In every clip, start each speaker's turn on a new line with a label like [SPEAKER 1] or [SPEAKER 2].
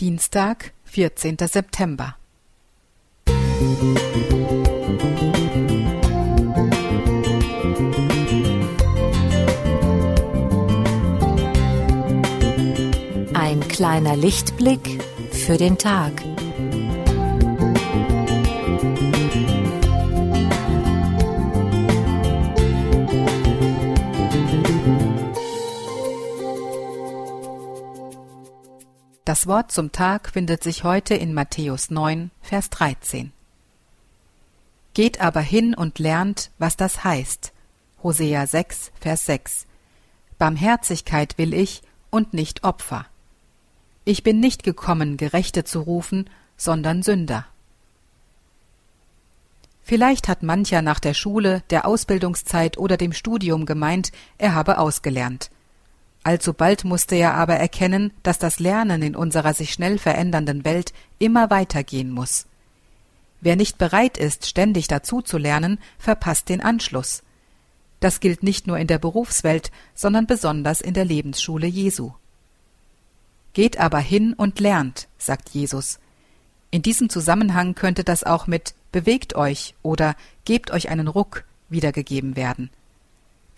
[SPEAKER 1] Dienstag, 14. September.
[SPEAKER 2] Ein kleiner Lichtblick für den Tag.
[SPEAKER 1] Das Wort zum Tag findet sich heute in Matthäus 9, Vers 13. Geht aber hin und lernt, was das heißt. Hosea 6, Vers 6. Barmherzigkeit will ich und nicht Opfer. Ich bin nicht gekommen, Gerechte zu rufen, sondern Sünder. Vielleicht hat mancher nach der Schule, der Ausbildungszeit oder dem Studium gemeint, er habe ausgelernt. Alsobald musste er aber erkennen, dass das Lernen in unserer sich schnell verändernden Welt immer weitergehen muss. Wer nicht bereit ist, ständig dazu zu lernen, verpasst den Anschluss. Das gilt nicht nur in der Berufswelt, sondern besonders in der Lebensschule Jesu. Geht aber hin und lernt, sagt Jesus. In diesem Zusammenhang könnte das auch mit bewegt euch oder gebt euch einen Ruck wiedergegeben werden.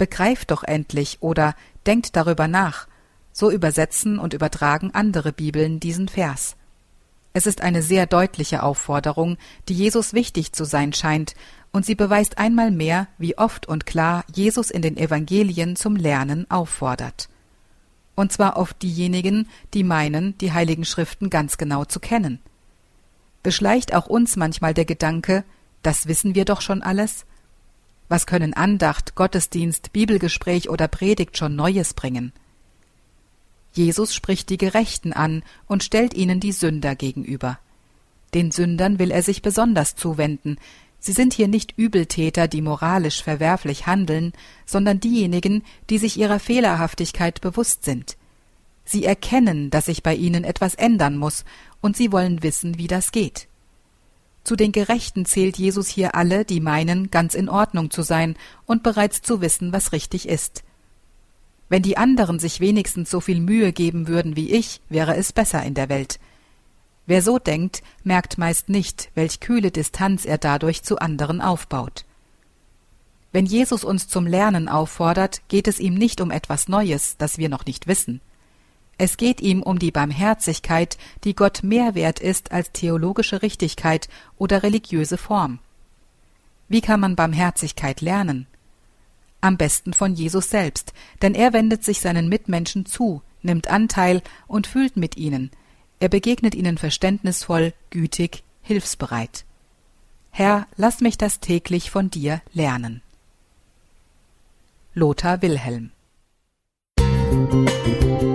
[SPEAKER 1] Begreift doch endlich oder denkt darüber nach. So übersetzen und übertragen andere Bibeln diesen Vers. Es ist eine sehr deutliche Aufforderung, die Jesus wichtig zu sein scheint, und sie beweist einmal mehr, wie oft und klar Jesus in den Evangelien zum Lernen auffordert. Und zwar oft diejenigen, die meinen, die heiligen Schriften ganz genau zu kennen. Beschleicht auch uns manchmal der Gedanke, das wissen wir doch schon alles? Was können Andacht, Gottesdienst, Bibelgespräch oder Predigt schon Neues bringen? Jesus spricht die Gerechten an und stellt ihnen die Sünder gegenüber. Den Sündern will er sich besonders zuwenden. Sie sind hier nicht Übeltäter, die moralisch verwerflich handeln, sondern diejenigen, die sich ihrer Fehlerhaftigkeit bewusst sind. Sie erkennen, dass sich bei ihnen etwas ändern muss, und sie wollen wissen, wie das geht. Zu den Gerechten zählt Jesus hier alle, die meinen, ganz in Ordnung zu sein und bereits zu wissen, was richtig ist. Wenn die anderen sich wenigstens so viel Mühe geben würden wie ich, wäre es besser in der Welt. Wer so denkt, merkt meist nicht, welch kühle Distanz er dadurch zu anderen aufbaut. Wenn Jesus uns zum Lernen auffordert, geht es ihm nicht um etwas Neues, das wir noch nicht wissen. Es geht ihm um die Barmherzigkeit, die Gott mehr wert ist als theologische Richtigkeit oder religiöse Form. Wie kann man Barmherzigkeit lernen? Am besten von Jesus selbst, denn er wendet sich seinen Mitmenschen zu, nimmt Anteil und fühlt mit ihnen. Er begegnet ihnen verständnisvoll, gütig, hilfsbereit. Herr, lass mich das täglich von dir lernen. Lothar Wilhelm Musik